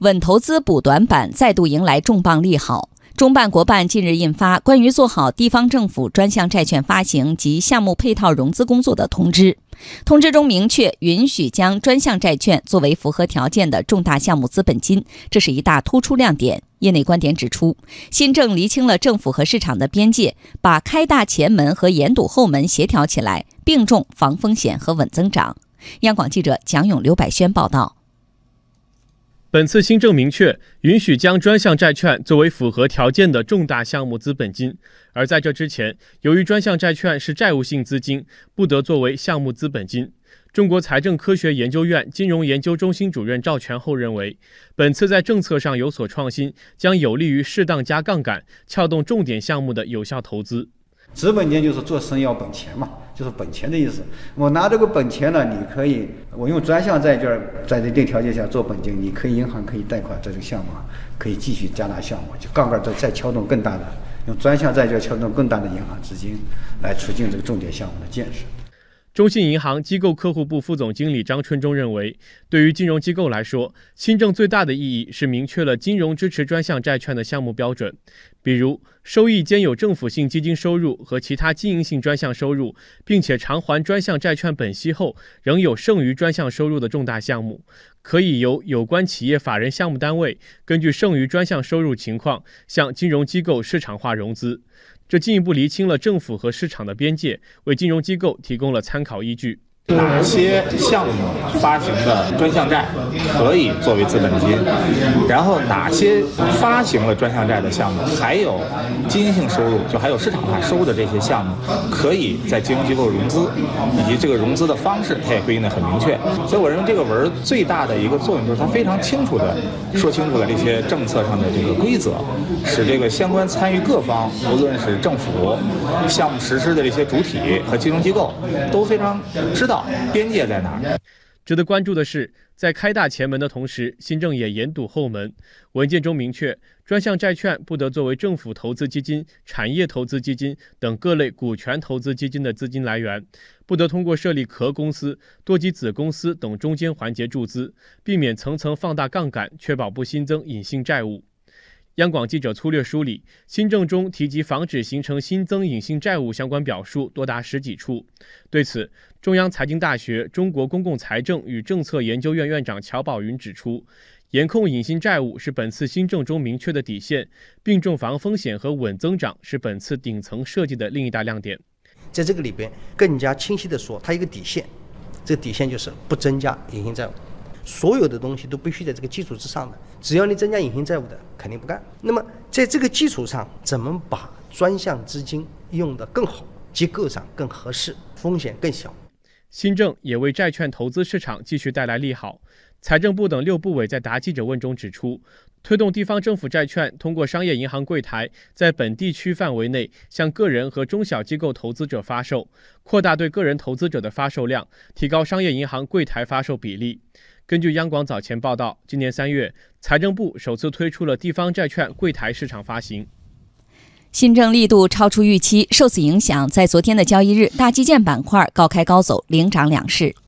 稳投资补短板再度迎来重磅利好。中办国办近日印发关于做好地方政府专项债券发行及项目配套融资工作的通知。通知中明确，允许将专项债券作为符合条件的重大项目资本金，这是一大突出亮点。业内观点指出，新政厘清了政府和市场的边界，把开大前门和严堵后门协调起来，并重防风险和稳增长。央广记者蒋勇、刘百轩报道。本次新政明确，允许将专项债券作为符合条件的重大项目资本金。而在这之前，由于专项债券是债务性资金，不得作为项目资本金。中国财政科学研究院金融研究中心主任赵全厚认为，本次在政策上有所创新，将有利于适当加杠杆，撬动重点项目的有效投资。资本金就是做生意要本钱嘛，就是本钱的意思。我拿这个本钱呢，你可以，我用专项债券在一定条件下做本金，你可以银行可以贷款在这个项目，可以继续加大项目，就杠杆再再撬动更大的，用专项债券撬动更大的银行资金，来促进这个重点项目的建设。中信银行机构客户部副总经理张春忠认为，对于金融机构来说，新政最大的意义是明确了金融支持专项债券的项目标准，比如收益兼有政府性基金收入和其他经营性专项收入，并且偿还专项债券本息后仍有剩余专项收入的重大项目，可以由有关企业法人项目单位根据剩余专项收入情况向金融机构市场化融资。这进一步厘清了政府和市场的边界，为金融机构提供了参考依据。哪些项目发行的专项债可以作为资本金？然后哪些发行了专项债的项目还有经营性收入，就还有市场化收入的这些项目，可以在金融机构融资，以及这个融资的方式，它也规定的很明确。所以我认为这个文最大的一个作用就是它非常清楚的说清楚了这些政策上的这个规则，使这个相关参与各方，无论是政府、项目实施的这些主体和金融机构，都非常知道。边界在哪儿？值得关注的是，在开大前门的同时，新政也严堵后门。文件中明确，专项债券不得作为政府投资基金、产业投资基金等各类股权投资基金的资金来源，不得通过设立壳公司、多级子公司等中间环节注资，避免层层放大杠杆，确保不新增隐性债务。央广记者粗略梳理，新政中提及防止形成新增隐性债务相关表述多达十几处。对此，中央财经大学中国公共财政与政策研究院院长乔宝云指出，严控隐性债务是本次新政中明确的底线，并重防风险和稳增长是本次顶层设计的另一大亮点。在这个里边，更加清晰地说，它一个底线，这个底线就是不增加隐性债务。所有的东西都必须在这个基础之上的，只要你增加隐形债务的，肯定不干。那么在这个基础上，怎么把专项资金用得更好，结构上更合适，风险更小？新政也为债券投资市场继续带来利好。财政部等六部委在答记者问中指出，推动地方政府债券通过商业银行柜台在本地区范围内向个人和中小机构投资者发售，扩大对个人投资者的发售量，提高商业银行柜台发售比例。根据央广早前报道，今年三月，财政部首次推出了地方债券柜台市场发行。新政力度超出预期，受此影响，在昨天的交易日，大基建板块高开高走，领涨两市。